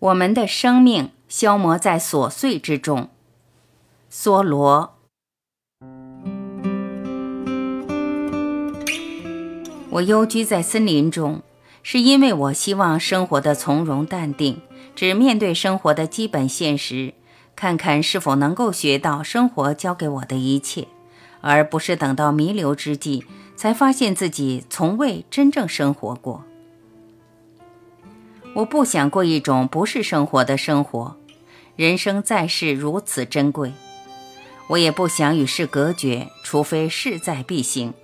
我们的生命消磨在琐碎之中。梭罗，我幽居在森林中，是因为我希望生活的从容淡定，只面对生活的基本现实，看看是否能够学到生活教给我的一切，而不是等到弥留之际才发现自己从未真正生活过。我不想过一种不是生活的生活，人生在世如此珍贵，我也不想与世隔绝，除非势在必行。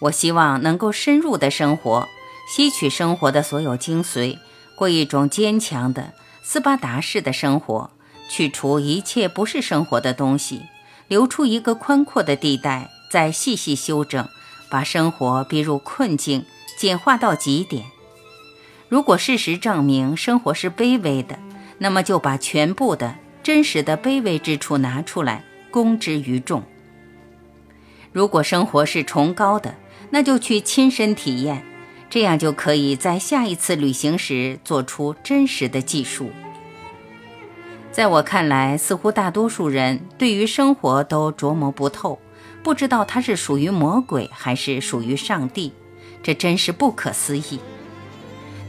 我希望能够深入的生活，吸取生活的所有精髓，过一种坚强的斯巴达式的生活，去除一切不是生活的东西，留出一个宽阔的地带，再细细修正，把生活逼入困境，简化到极点。如果事实证明生活是卑微的，那么就把全部的真实的卑微之处拿出来，公之于众。如果生活是崇高的，那就去亲身体验，这样就可以在下一次旅行时做出真实的记述。在我看来，似乎大多数人对于生活都琢磨不透，不知道它是属于魔鬼还是属于上帝，这真是不可思议。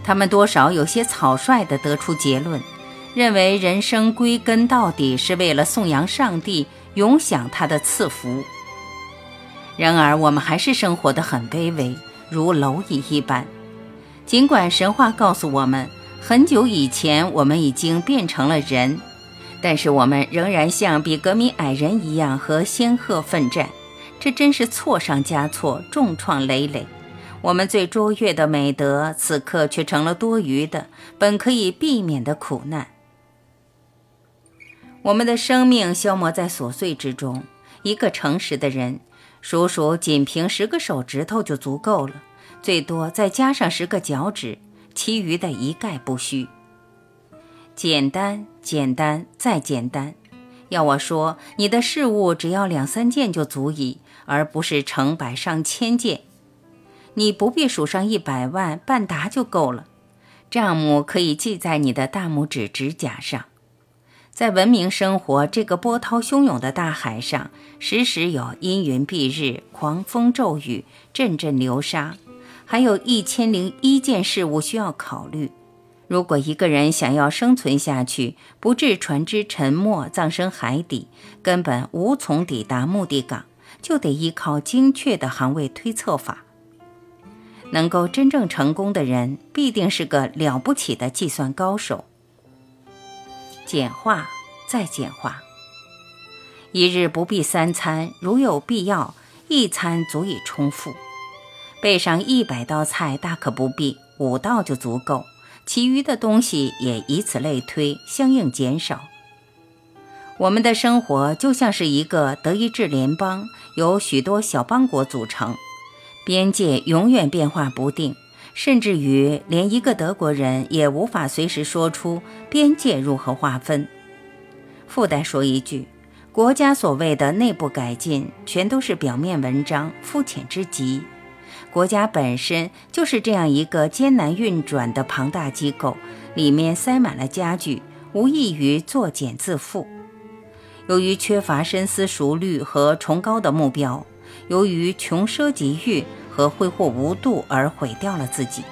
他们多少有些草率地得出结论，认为人生归根到底是为了颂扬上帝，永享他的赐福。然而，我们还是生活得很卑微，如蝼蚁一般。尽管神话告诉我们，很久以前我们已经变成了人，但是我们仍然像比格米矮人一样和仙鹤奋战，这真是错上加错，重创累累。我们最卓越的美德，此刻却成了多余的，本可以避免的苦难。我们的生命消磨在琐碎之中。一个诚实的人，数数仅凭十个手指头就足够了，最多再加上十个脚趾，其余的一概不需。简单，简单，再简单。要我说，你的事物只要两三件就足矣，而不是成百上千件。你不必数上一百万，半沓就够了。账目可以记在你的大拇指指甲上。在文明生活这个波涛汹涌的大海上，时时有阴云蔽日、狂风骤雨、阵阵流沙，还有一千零一件事物需要考虑。如果一个人想要生存下去，不致船只沉没、葬身海底，根本无从抵达目的港，就得依靠精确的航位推测法。能够真正成功的人，必定是个了不起的计算高手。简化，再简化。一日不必三餐，如有必要，一餐足以充腹。备上一百道菜大可不必，五道就足够。其余的东西也以此类推，相应减少。我们的生活就像是一个德意志联邦，由许多小邦国组成。边界永远变化不定，甚至于连一个德国人也无法随时说出边界如何划分。附带说一句，国家所谓的内部改进，全都是表面文章，肤浅之极。国家本身就是这样一个艰难运转的庞大机构，里面塞满了家具，无异于作茧自缚。由于缺乏深思熟虑和崇高的目标。由于穷奢极欲和挥霍无度而毁掉了自己，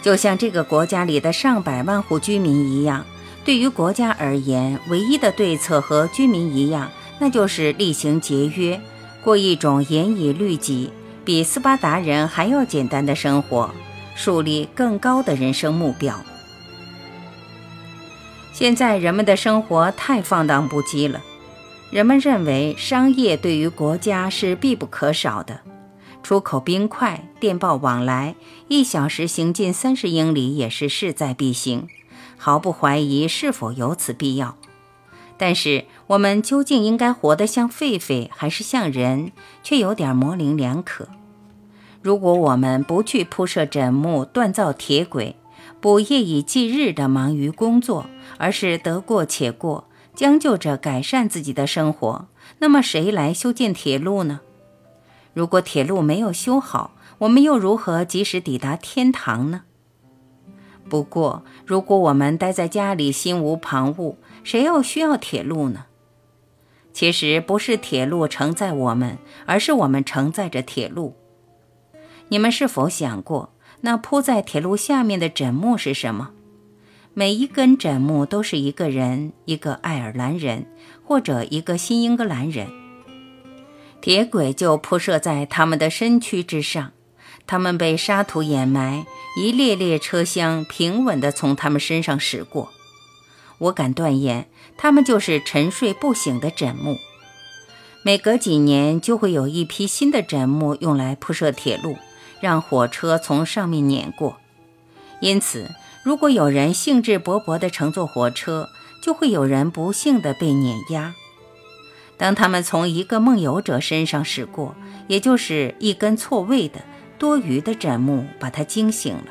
就像这个国家里的上百万户居民一样。对于国家而言，唯一的对策和居民一样，那就是厉行节约，过一种严以律己、比斯巴达人还要简单的生活，树立更高的人生目标。现在人们的生活太放荡不羁了。人们认为商业对于国家是必不可少的，出口冰块、电报往来，一小时行进三十英里也是势在必行，毫不怀疑是否有此必要。但是我们究竟应该活得像狒狒还是像人，却有点模棱两可。如果我们不去铺设枕木、锻造铁轨，不夜以继日地忙于工作，而是得过且过。将就着改善自己的生活，那么谁来修建铁路呢？如果铁路没有修好，我们又如何及时抵达天堂呢？不过，如果我们待在家里，心无旁骛，谁又需要铁路呢？其实不是铁路承载我们，而是我们承载着铁路。你们是否想过，那铺在铁路下面的枕木是什么？每一根枕木都是一个人，一个爱尔兰人，或者一个新英格兰人。铁轨就铺设在他们的身躯之上，他们被沙土掩埋。一列列车厢平稳地从他们身上驶过，我敢断言，他们就是沉睡不醒的枕木。每隔几年就会有一批新的枕木用来铺设铁路，让火车从上面碾过。因此，如果有人兴致勃勃地乘坐火车，就会有人不幸地被碾压。当他们从一个梦游者身上驶过，也就是一根错位的。多余的枕木把他惊醒了，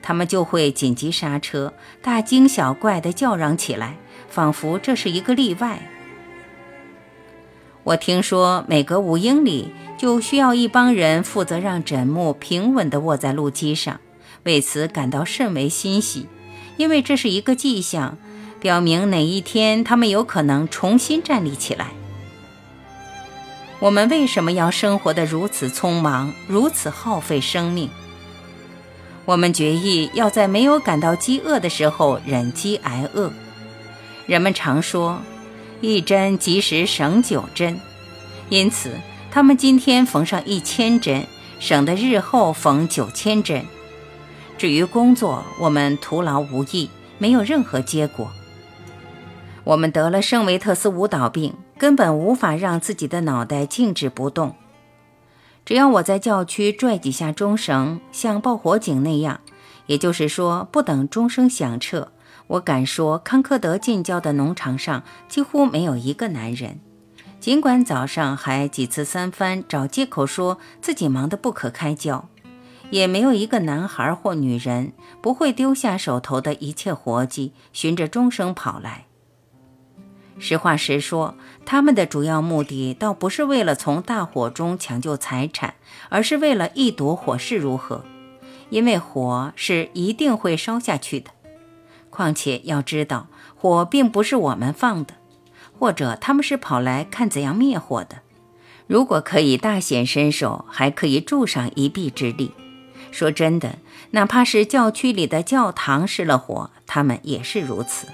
他们就会紧急刹车，大惊小怪地叫嚷起来，仿佛这是一个例外。我听说每隔五英里就需要一帮人负责让枕木平稳地卧在路基上，为此感到甚为欣喜，因为这是一个迹象，表明哪一天他们有可能重新站立起来。我们为什么要生活得如此匆忙，如此耗费生命？我们决意要在没有感到饥饿的时候忍饥挨饿。人们常说“一针及时省九针”，因此他们今天缝上一千针，省得日后缝九千针。至于工作，我们徒劳无益，没有任何结果。我们得了圣维特斯舞蹈病。根本无法让自己的脑袋静止不动。只要我在教区拽几下钟绳，像报火警那样，也就是说，不等钟声响彻，我敢说，康科德近郊的农场上几乎没有一个男人。尽管早上还几次三番找借口说自己忙得不可开交，也没有一个男孩或女人不会丢下手头的一切活计，循着钟声跑来。实话实说，他们的主要目的倒不是为了从大火中抢救财产，而是为了一睹火势如何。因为火是一定会烧下去的。况且要知道，火并不是我们放的，或者他们是跑来看怎样灭火的。如果可以大显身手，还可以助上一臂之力。说真的，哪怕是教区里的教堂失了火，他们也是如此。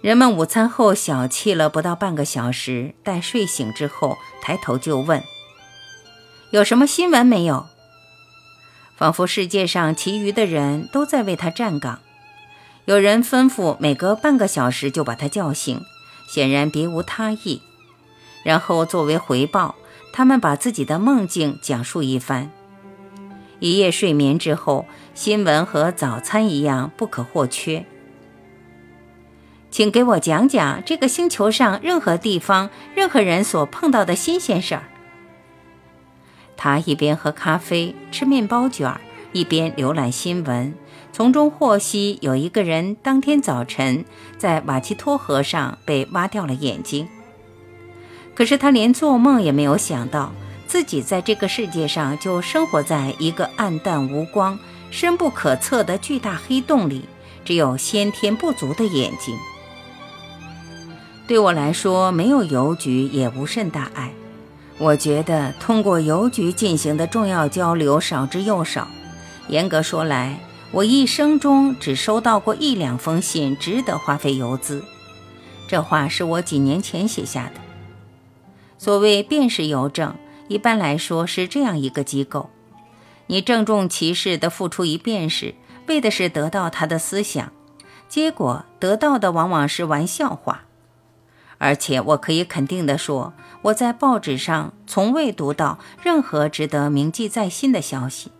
人们午餐后小憩了不到半个小时，待睡醒之后，抬头就问：“有什么新闻没有？”仿佛世界上其余的人都在为他站岗。有人吩咐每隔半个小时就把他叫醒，显然别无他意。然后作为回报，他们把自己的梦境讲述一番。一夜睡眠之后，新闻和早餐一样不可或缺。请给我讲讲这个星球上任何地方、任何人所碰到的新鲜事儿。他一边喝咖啡、吃面包卷，一边浏览新闻，从中获悉有一个人当天早晨在瓦奇托河上被挖掉了眼睛。可是他连做梦也没有想到，自己在这个世界上就生活在一个暗淡无光、深不可测的巨大黑洞里，只有先天不足的眼睛。对我来说，没有邮局也无甚大碍。我觉得通过邮局进行的重要交流少之又少。严格说来，我一生中只收到过一两封信，值得花费邮资。这话是我几年前写下的。所谓辨识邮政，一般来说是这样一个机构：你郑重其事地付出一便士，为的是得到他的思想，结果得到的往往是玩笑话。而且我可以肯定地说，我在报纸上从未读到任何值得铭记在心的消息。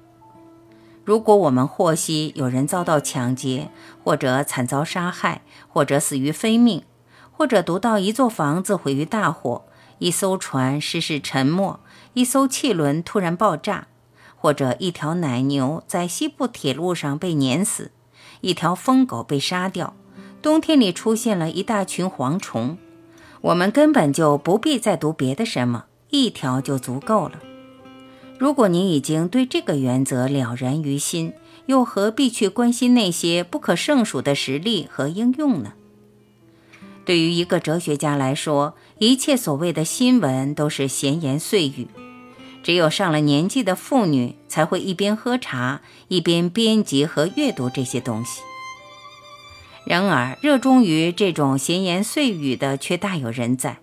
如果我们获悉有人遭到抢劫，或者惨遭杀害，或者死于非命，或者读到一座房子毁于大火，一艘船失事沉没，一艘汽轮突然爆炸，或者一条奶牛在西部铁路上被碾死，一条疯狗被杀掉，冬天里出现了一大群蝗虫。我们根本就不必再读别的什么，一条就足够了。如果你已经对这个原则了然于心，又何必去关心那些不可胜数的实例和应用呢？对于一个哲学家来说，一切所谓的新闻都是闲言碎语。只有上了年纪的妇女才会一边喝茶一边编辑和阅读这些东西。然而，热衷于这种闲言碎语的却大有人在。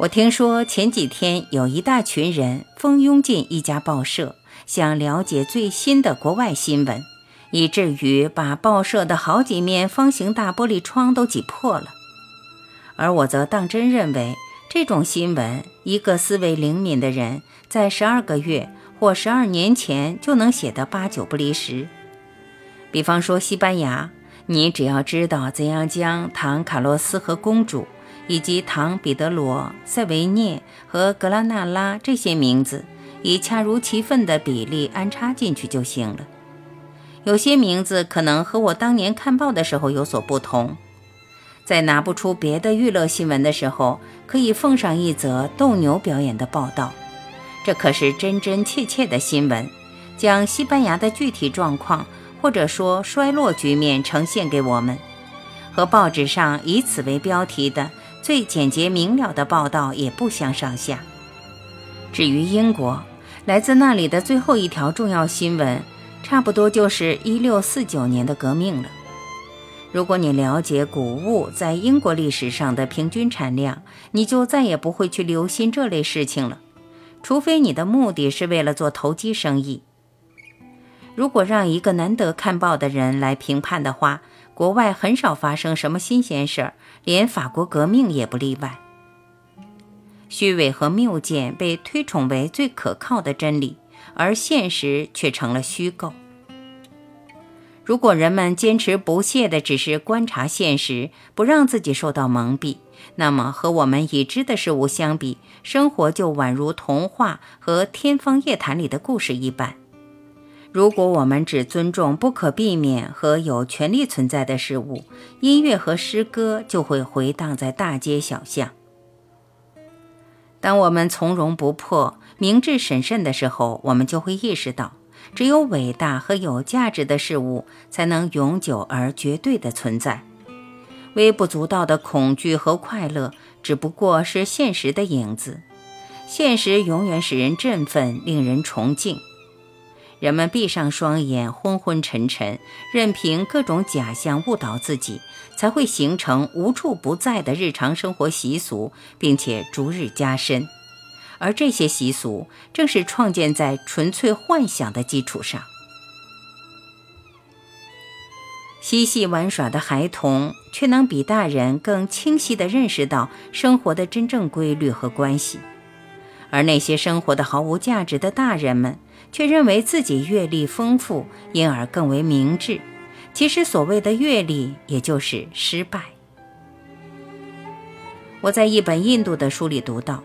我听说前几天有一大群人蜂拥进一家报社，想了解最新的国外新闻。以至于把报社的好几面方形大玻璃窗都挤破了，而我则当真认为，这种新闻，一个思维灵敏的人在十二个月或十二年前就能写得八九不离十。比方说西班牙，你只要知道怎样将唐卡洛斯和公主，以及唐彼得罗、塞维涅和格拉纳拉这些名字，以恰如其分的比例安插进去就行了。有些名字可能和我当年看报的时候有所不同，在拿不出别的娱乐新闻的时候，可以奉上一则斗牛表演的报道，这可是真真切切的新闻，将西班牙的具体状况或者说衰落局面呈现给我们，和报纸上以此为标题的最简洁明了的报道也不相上下。至于英国，来自那里的最后一条重要新闻。差不多就是一六四九年的革命了。如果你了解谷物在英国历史上的平均产量，你就再也不会去留心这类事情了，除非你的目的是为了做投机生意。如果让一个难得看报的人来评判的话，国外很少发生什么新鲜事儿，连法国革命也不例外。虚伪和谬见被推崇为最可靠的真理。而现实却成了虚构。如果人们坚持不懈地只是观察现实，不让自己受到蒙蔽，那么和我们已知的事物相比，生活就宛如童话和天方夜谭里的故事一般。如果我们只尊重不可避免和有权利存在的事物，音乐和诗歌就会回荡在大街小巷。当我们从容不迫。明智审慎的时候，我们就会意识到，只有伟大和有价值的事物才能永久而绝对的存在。微不足道的恐惧和快乐只不过是现实的影子。现实永远使人振奋，令人崇敬。人们闭上双眼，昏昏沉沉，任凭各种假象误导自己，才会形成无处不在的日常生活习俗，并且逐日加深。而这些习俗正是创建在纯粹幻想的基础上。嬉戏玩耍的孩童却能比大人更清晰地认识到生活的真正规律和关系，而那些生活的毫无价值的大人们却认为自己阅历丰富，因而更为明智。其实，所谓的阅历，也就是失败。我在一本印度的书里读到。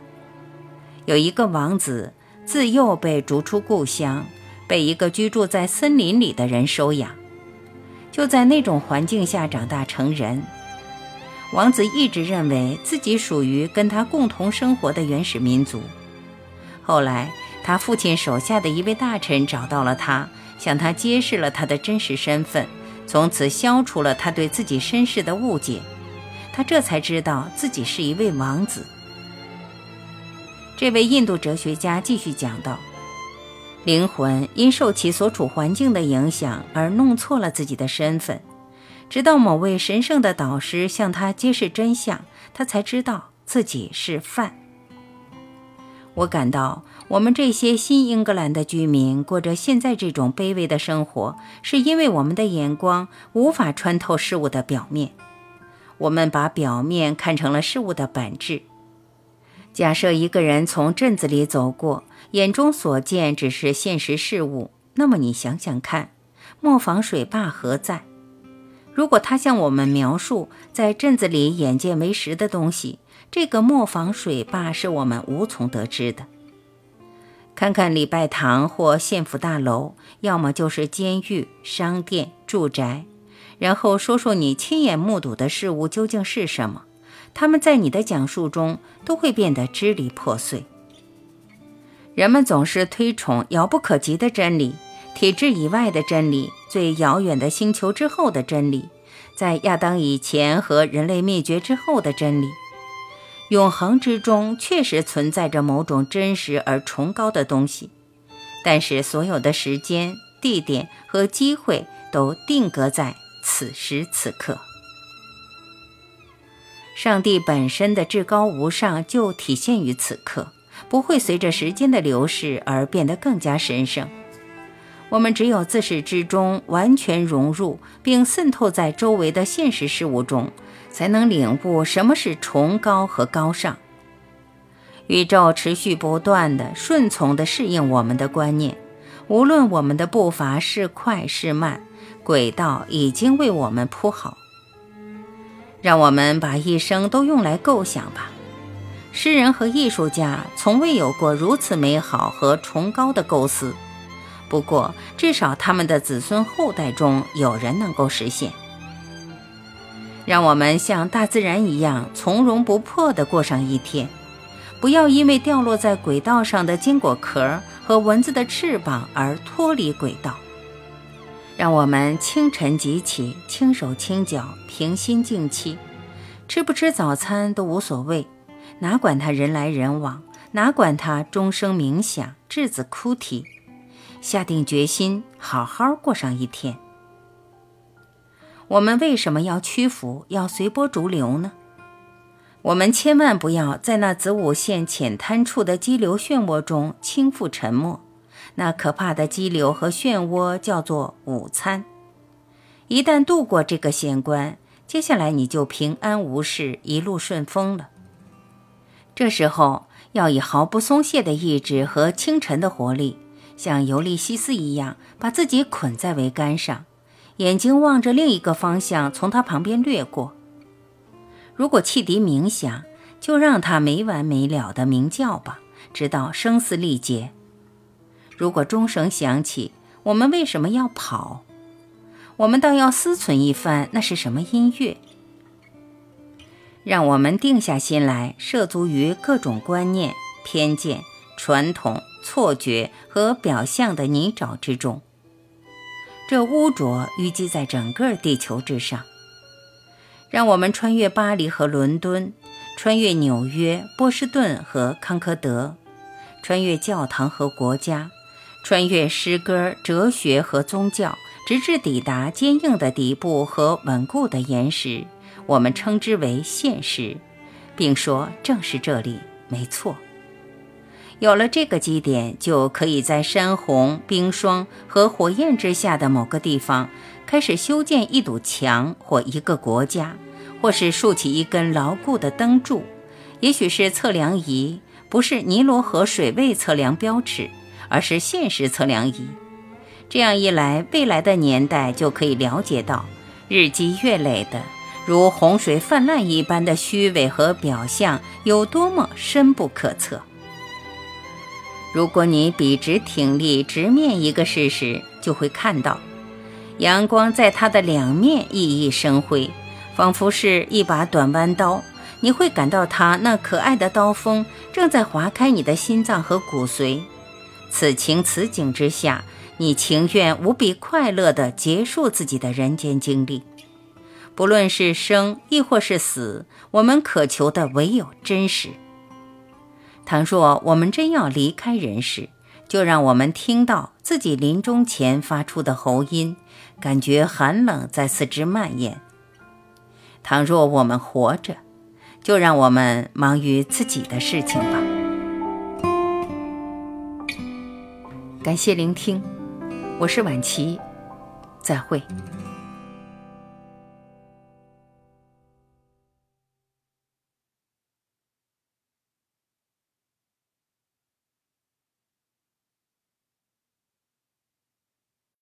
有一个王子，自幼被逐出故乡，被一个居住在森林里的人收养，就在那种环境下长大成人。王子一直认为自己属于跟他共同生活的原始民族。后来，他父亲手下的一位大臣找到了他，向他揭示了他的真实身份，从此消除了他对自己身世的误解。他这才知道自己是一位王子。这位印度哲学家继续讲道：“灵魂因受其所处环境的影响而弄错了自己的身份，直到某位神圣的导师向他揭示真相，他才知道自己是犯。”我感到，我们这些新英格兰的居民过着现在这种卑微的生活，是因为我们的眼光无法穿透事物的表面，我们把表面看成了事物的本质。假设一个人从镇子里走过，眼中所见只是现实事物，那么你想想看，磨坊水坝何在？如果他向我们描述在镇子里眼见为实的东西，这个磨坊水坝是我们无从得知的。看看礼拜堂或县府大楼，要么就是监狱、商店、住宅，然后说说你亲眼目睹的事物究竟是什么。他们在你的讲述中都会变得支离破碎。人们总是推崇遥不可及的真理，体制以外的真理，最遥远的星球之后的真理，在亚当以前和人类灭绝之后的真理。永恒之中确实存在着某种真实而崇高的东西，但是所有的时间、地点和机会都定格在此时此刻。上帝本身的至高无上就体现于此刻，不会随着时间的流逝而变得更加神圣。我们只有自始至终完全融入并渗透在周围的现实事物中。才能领悟什么是崇高和高尚。宇宙持续不断的顺从的适应我们的观念，无论我们的步伐是快是慢，轨道已经为我们铺好。让我们把一生都用来构想吧。诗人和艺术家从未有过如此美好和崇高的构思，不过至少他们的子孙后代中有人能够实现。让我们像大自然一样从容不迫地过上一天，不要因为掉落在轨道上的坚果壳和蚊子的翅膀而脱离轨道。让我们清晨即起，轻手轻脚，平心静气，吃不吃早餐都无所谓，哪管他人来人往，哪管他钟声冥响，稚子哭啼，下定决心好好过上一天。我们为什么要屈服，要随波逐流呢？我们千万不要在那子午线浅滩处的激流漩涡中倾覆沉没。那可怕的激流和漩涡叫做午餐。一旦渡过这个险关，接下来你就平安无事，一路顺风了。这时候要以毫不松懈的意志和清晨的活力，像尤利西斯一样，把自己捆在桅杆上。眼睛望着另一个方向，从他旁边掠过。如果汽笛鸣响，就让它没完没了的鸣叫吧，直到声嘶力竭。如果钟声响起，我们为什么要跑？我们倒要思忖一番，那是什么音乐？让我们定下心来，涉足于各种观念、偏见、传统、错觉和表象的泥沼之中。这污浊淤积在整个地球之上。让我们穿越巴黎和伦敦，穿越纽约、波士顿和康科德，穿越教堂和国家，穿越诗歌、哲学和宗教，直至抵达坚硬的底部和稳固的岩石。我们称之为现实，并说正是这里没错。有了这个基点，就可以在山洪、冰霜和火焰之下的某个地方，开始修建一堵墙，或一个国家，或是竖起一根牢固的灯柱，也许是测量仪，不是尼罗河水位测量标尺，而是现实测量仪。这样一来，未来的年代就可以了解到，日积月累的如洪水泛滥一般的虚伪和表象有多么深不可测。如果你笔直挺立，直面一个事实，就会看到，阳光在它的两面熠熠生辉，仿佛是一把短弯刀。你会感到它那可爱的刀锋正在划开你的心脏和骨髓。此情此景之下，你情愿无比快乐地结束自己的人间经历。不论是生亦或是死，我们渴求的唯有真实。倘若我们真要离开人世，就让我们听到自己临终前发出的喉音，感觉寒冷在四肢蔓延。倘若我们活着，就让我们忙于自己的事情。感谢聆听，我是晚琪，再会。